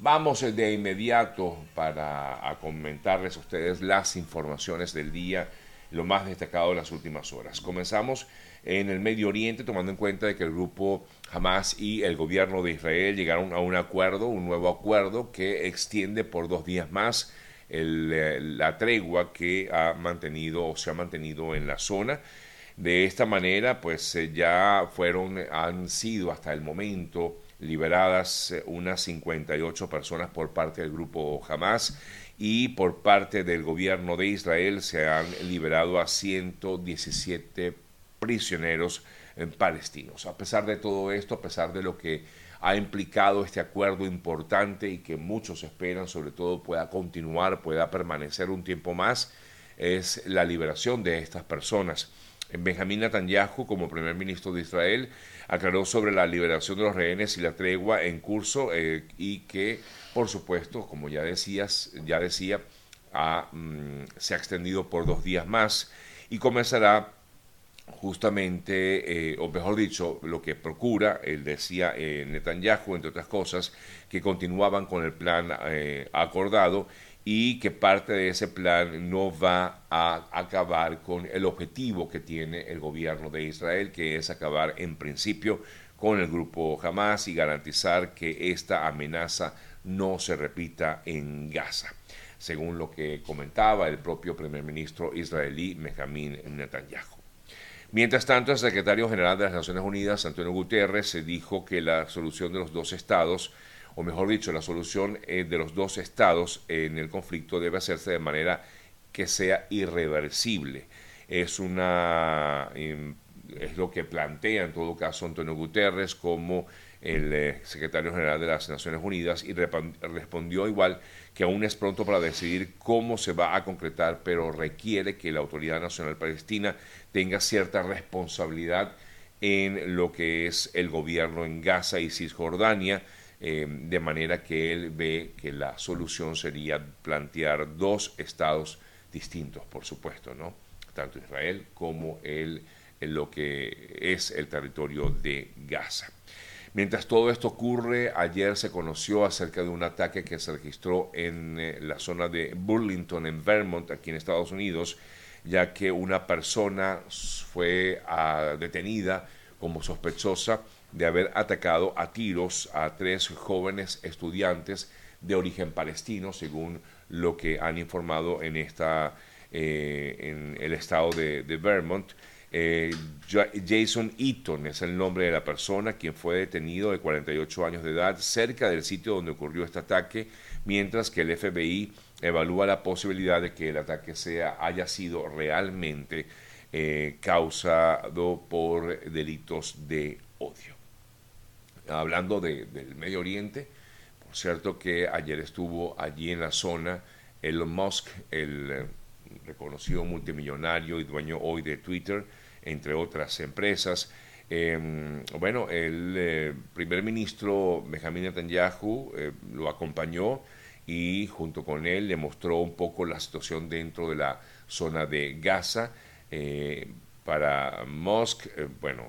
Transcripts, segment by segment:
Vamos de inmediato para comentarles a ustedes las informaciones del día, lo más destacado de las últimas horas. Comenzamos en el Medio Oriente, tomando en cuenta de que el grupo Hamas y el gobierno de Israel llegaron a un acuerdo, un nuevo acuerdo que extiende por dos días más eh, la tregua que ha mantenido o se ha mantenido en la zona. De esta manera, pues eh, ya fueron, han sido hasta el momento liberadas eh, unas 58 personas por parte del grupo Hamas y por parte del gobierno de Israel se han liberado a 117 prisioneros eh, palestinos. A pesar de todo esto, a pesar de lo que ha implicado este acuerdo importante y que muchos esperan sobre todo pueda continuar, pueda permanecer un tiempo más, es la liberación de estas personas. Benjamín Netanyahu, como primer ministro de Israel, aclaró sobre la liberación de los rehenes y la tregua en curso eh, y que, por supuesto, como ya decías, ya decía, mm, se ha extendido por dos días más y comenzará justamente, eh, o mejor dicho, lo que procura, él decía eh, Netanyahu, entre otras cosas, que continuaban con el plan acordado y que parte de ese plan no va a acabar con el objetivo que tiene el gobierno de Israel, que es acabar en principio con el grupo Hamas y garantizar que esta amenaza no se repita en Gaza, según lo que comentaba el propio primer ministro israelí Benjamin Netanyahu. Mientras tanto, el secretario general de las Naciones Unidas, Antonio Guterres, se dijo que la solución de los dos estados o mejor dicho, la solución eh, de los dos estados en el conflicto debe hacerse de manera que sea irreversible. Es una em, es lo que plantea en todo caso Antonio Guterres como el eh, secretario general de las Naciones Unidas y respondió igual que aún es pronto para decidir cómo se va a concretar, pero requiere que la Autoridad Nacional Palestina tenga cierta responsabilidad en lo que es el gobierno en Gaza y Cisjordania eh, de manera que él ve que la solución sería plantear dos estados distintos, por supuesto, ¿no? tanto Israel como el, lo que es el territorio de Gaza. Mientras todo esto ocurre, ayer se conoció acerca de un ataque que se registró en eh, la zona de Burlington, en Vermont, aquí en Estados Unidos, ya que una persona fue ah, detenida como sospechosa de haber atacado a tiros a tres jóvenes estudiantes de origen palestino, según lo que han informado en, esta, eh, en el estado de, Vermont. Eh, Jason Eaton es el nombre de la persona quien fue detenido de 48 años de edad cerca del sitio donde ocurrió este ataque, mientras que el FBI evalúa la posibilidad de que el ataque sea, haya sido realmente eh, causado por delitos de odio hablando del Medio Oriente, por cierto que ayer estuvo allí en la zona Elon Musk, el eh, reconocido multimillonario y dueño hoy de Twitter, entre otras empresas. Em, bueno, el eh, primer ministro Benjamin Netanyahu eh, lo acompañó y junto con él le mostró un poco la situación dentro de la zona de Gaza. para Musk, bueno,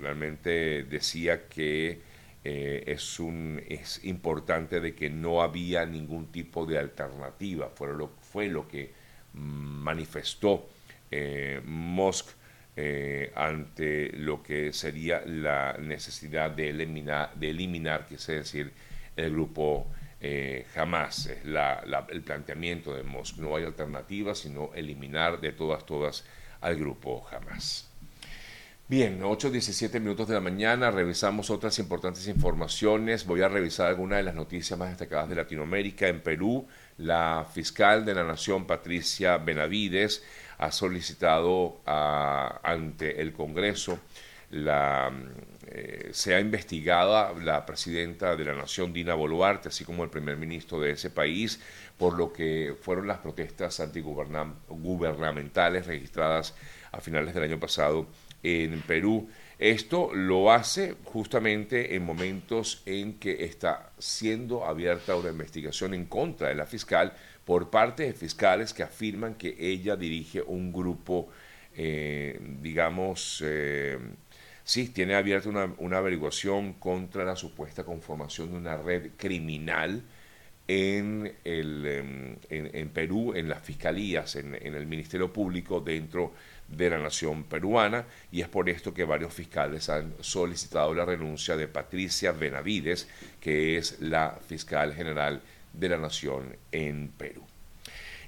realmente decía que eh, es, un, es importante de que no había ningún tipo de alternativa, fue lo, fue lo que manifestó eh, Musk eh, ante lo que sería la necesidad de eliminar, de eliminar quise decir, el grupo jamás, es el planteamiento de Musk, no hay alternativa sino eliminar de todas, todas al grupo jamás. Bien, 8.17 minutos de la mañana, revisamos otras importantes informaciones. Voy a revisar algunas de las noticias más destacadas de Latinoamérica. En Perú, la fiscal de la Nación, Patricia Benavides, ha solicitado ante el Congreso la, eh, se ha investigado la presidenta de la Nación, Dina Boluarte, así como el primer ministro de ese país, por lo que fueron las protestas antigubernamentales registradas a finales del año pasado en Perú. Esto lo hace justamente en momentos en que está siendo abierta una investigación en contra de la fiscal por parte de fiscales que afirman que ella dirige un grupo, eh, digamos, eh, sí, tiene abierta una, una, averiguación contra la supuesta conformación de una red criminal en, el, em, en, Perú, en las fiscalías, en, en, el Ministerio Público dentro de la nación peruana y es por esto que varios fiscales han solicitado la renuncia de Patricia Benavides, que es la fiscal general de la nación en Perú.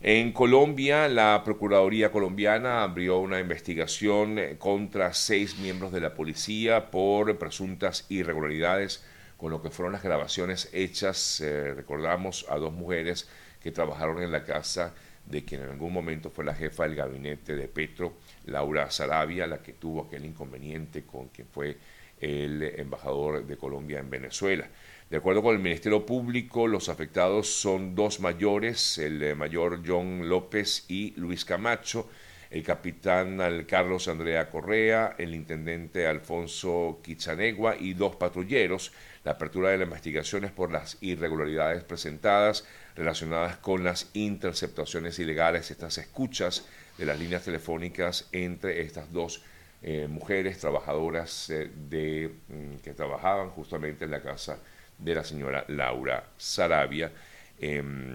En Colombia, la Procuraduría colombiana abrió una investigación contra seis miembros de la policía por presuntas irregularidades con lo que fueron las grabaciones hechas, eh, recordamos, a dos mujeres que trabajaron en la casa de quien en algún momento fue la jefa del gabinete de Petro, Laura Sarabia, la que tuvo aquel inconveniente con quien fue el embajador de Colombia en Venezuela. De acuerdo con el Ministerio Público, los afectados son dos mayores, el eh, mayor John López y Luis Camacho, el capitán Carlos Andrea Correa, el intendente Alfonso Quichanegua y dos patrulleros. La apertura de la investigación es por las irregularidades presentadas relacionadas con las interceptaciones ilegales, estas escuchas de las líneas telefónicas entre estas dos eh, mujeres trabajadoras eh, de, mm, que trabajaban justamente en la casa de la señora Laura Sarabia em,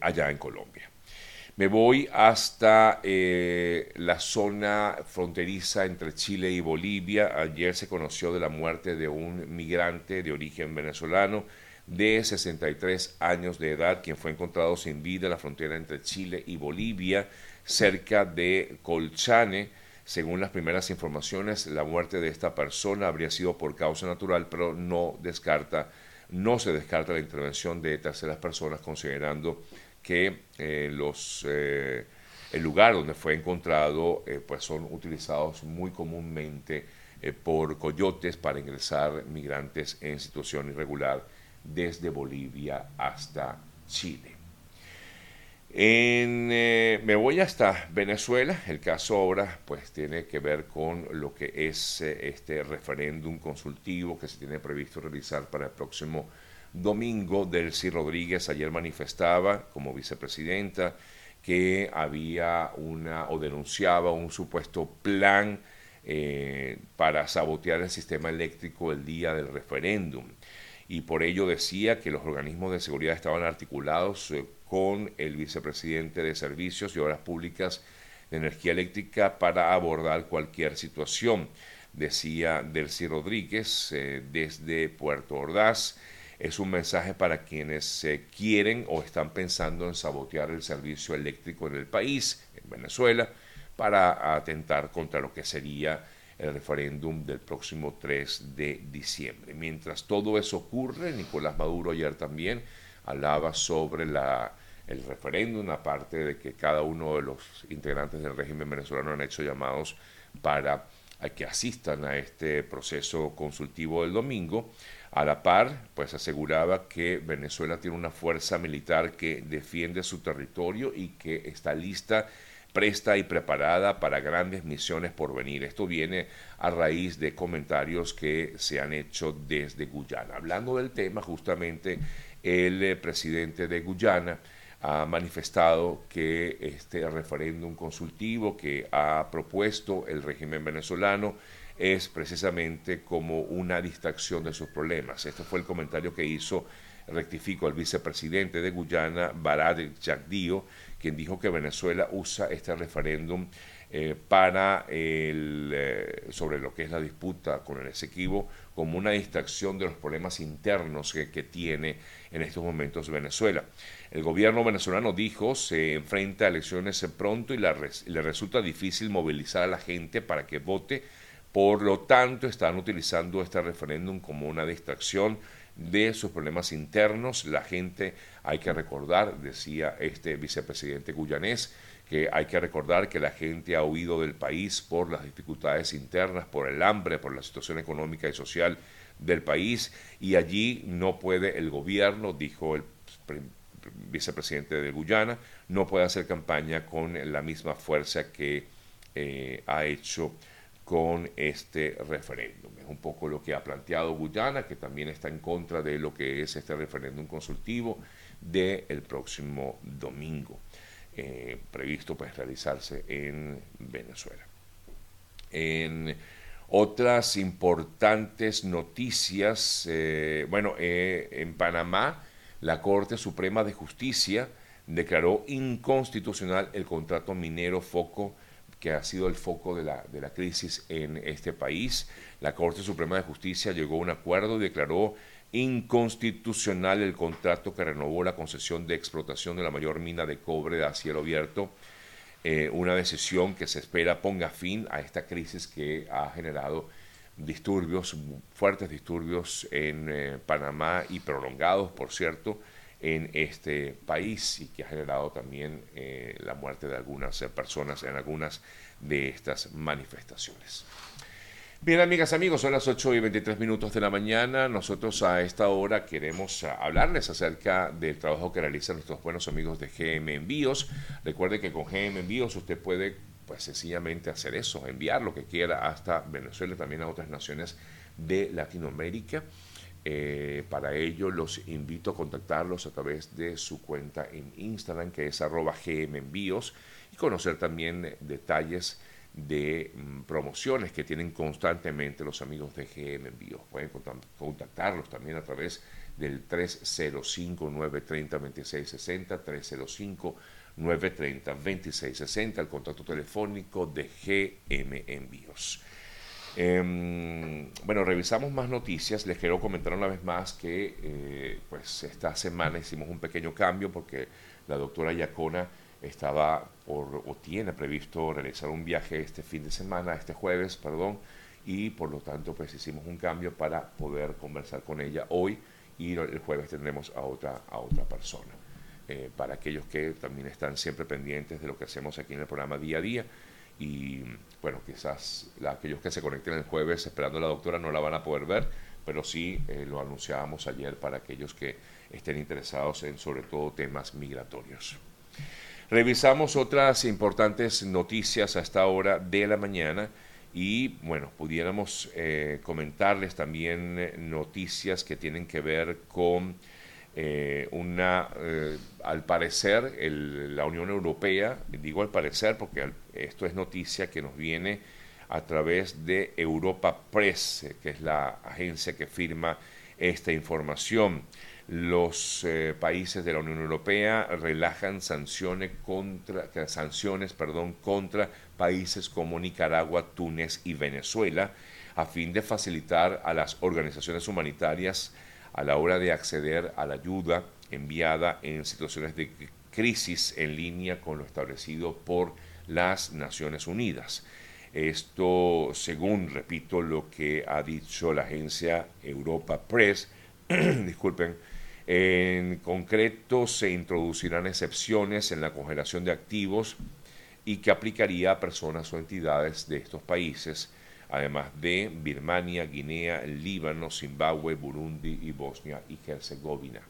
allá en Colombia. Me voy hasta eh, la zona fronteriza entre Chile y Bolivia. Ayer se conoció de la muerte de un migrante de origen venezolano de 63 años de edad, quien fue encontrado sin vida en la frontera entre Chile y Bolivia, cerca de Colchane. Según las primeras informaciones, la muerte de esta persona habría sido por causa natural, pero no descarta, no se descarta la intervención de terceras personas, considerando que eh, los eh, el lugar donde fue encontrado eh, pues son utilizados muy comúnmente por coyotes para ingresar migrantes en situación irregular desde Bolivia hasta Chile. En, eh, me voy hasta Venezuela. El caso ahora pues tiene que ver con lo que es eh, este referéndum consultivo que se tiene previsto realizar para el próximo domingo. Delcy Rodríguez ayer manifestaba como vicepresidenta que había una o denunciaba un supuesto plan eh, para sabotear el sistema eléctrico el día del referéndum y por ello decía que los organismos de seguridad estaban articulados con el vicepresidente de Servicios y Obras Públicas de Energía Eléctrica para abordar cualquier situación, decía Delcy Rodríguez eh, desde Puerto Ordaz. Es un mensaje para quienes quieren o están pensando en sabotear el servicio eléctrico en el país, en Venezuela, para atentar contra lo que sería el referéndum del próximo 3 de diciembre. Mientras todo eso ocurre, Nicolás Maduro ayer también hablaba sobre la el referéndum, aparte de que cada uno de los integrantes del régimen venezolano han hecho llamados para que asistan a este proceso consultivo del domingo. A la par, pues aseguraba que Venezuela tiene una fuerza militar que defiende su territorio y que está lista, presta y preparada para grandes misiones por venir. Esto viene a raíz de comentarios que se han hecho desde Guyana. Hablando del tema, justamente el eh, presidente de Guyana, ha manifestado que este referéndum consultivo que ha propuesto el régimen venezolano es precisamente como una distracción de sus problemas. Este fue el comentario que hizo, rectifico, el vicepresidente de Guyana, Barad Jagdío, quien dijo que Venezuela usa este referéndum eh, para eh, sobre lo que es la disputa con el Esequibo como una distracción de los problemas internos que, que tiene en estos momentos Venezuela. El gobierno venezolano dijo se enfrenta a elecciones pronto y, le resulta difícil movilizar a la gente para que vote, por lo tanto están utilizando este referéndum como una distracción de sus problemas internos. La gente, hay que recordar, decía este vicepresidente guyanés, que hay que recordar que la gente ha huido del país por las dificultades internas, por el hambre, por la situación económica y social del país y allí no puede el gobierno, dijo el vicepresidente de Guyana, no puede hacer campaña con la misma fuerza que eh, ha hecho con este referéndum. Es un poco lo que ha planteado Guyana, que también está en contra de lo que es este referéndum consultivo del próximo domingo. Eh, previsto pues realizarse en Venezuela. En otras importantes noticias, eh, bueno, eh, en Panamá la Corte Suprema de Justicia declaró inconstitucional el contrato minero Foco que ha sido el foco de la, de la crisis en este país. La Corte Suprema de Justicia llegó a un acuerdo y declaró inconstitucional el contrato que renovó la concesión de explotación de la mayor mina de cobre a cielo abierto, eh, una decisión que se espera ponga fin a esta crisis que ha generado disturbios, fuertes disturbios en eh, Panamá y prolongados, por cierto, en este país y que ha generado también eh, la muerte de algunas personas en algunas de estas manifestaciones. Bien, amigas, amigos, son las 8 y 23 minutos de la mañana. Nosotros a esta hora queremos ah, hablarles acerca del trabajo que realizan nuestros buenos amigos de GM Envíos. Recuerde que con GM Envíos usted puede, pues sencillamente hacer eso, enviar lo que quiera hasta Venezuela y también a otras naciones de Latinoamérica. Eh, para ello los invito a contactarlos a través de su cuenta en Instagram que es arroba gmenvíos y conocer también detalles de mm, promociones que tienen constantemente los amigos de GM Envíos. Pueden contactarlos también a través del 305-930-2660, 305-930-2660, el contacto telefónico de GM Envíos. Em, bueno, revisamos más noticias. Les quiero comentar una vez más que eh, pues esta semana hicimos un pequeño cambio porque la doctora Yacona estaba por, o tiene previsto realizar un viaje este fin de semana, este jueves, perdón, y por lo tanto pues hicimos un cambio para poder conversar con ella hoy y el jueves tendremos a otra, a otra persona. Eh, para aquellos que también están siempre pendientes de lo que hacemos aquí en el programa día a día y bueno, quizás aquellos que se conecten el jueves esperando a la doctora no la van a poder ver, pero sí eh, lo anunciábamos ayer para aquellos que estén interesados en sobre todo temas migratorios. Revisamos otras importantes noticias a esta hora de la mañana y bueno, pudiéramos eh, comentarles también eh, noticias que tienen que ver con eh, una, eh, al parecer, la Unión Europea, digo al parecer porque esto es noticia que nos viene a través de Europa Press, eh, que es la agencia que firma esta información. Los países de la Unión Europea relajan sanciones contra, sanciones perdón, contra países como Nicaragua, Túnez y Venezuela a fin de facilitar a las organizaciones humanitarias a la hora de acceder a la ayuda enviada en situaciones de crisis en línea con lo establecido por las Naciones Unidas. Esto, según, repito, lo que ha dicho la agencia Europa Press, disculpen, en concreto se introducirán excepciones en la congelación de activos y que aplicaría a personas o entidades de estos países además de Birmania, Guinea, Líbano, Zimbabue, Burundi y Bosnia y Herzegovina,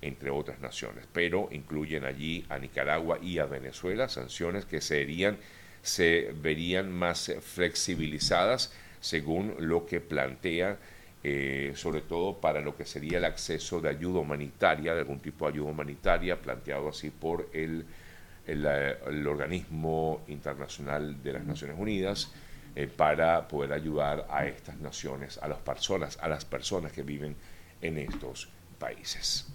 entre otras naciones. Pero incluyen allí a Nicaragua y a Venezuela, sanciones que serían, se verían más flexibilizadas según lo que plantea, eh, sobre todo para lo que sería el acceso de ayuda humanitaria, de algún tipo de ayuda humanitaria, planteado así por el, el organismo internacional de las Naciones Unidas eh, para poder ayudar a estas naciones, a las personas, a las personas que viven en estos países.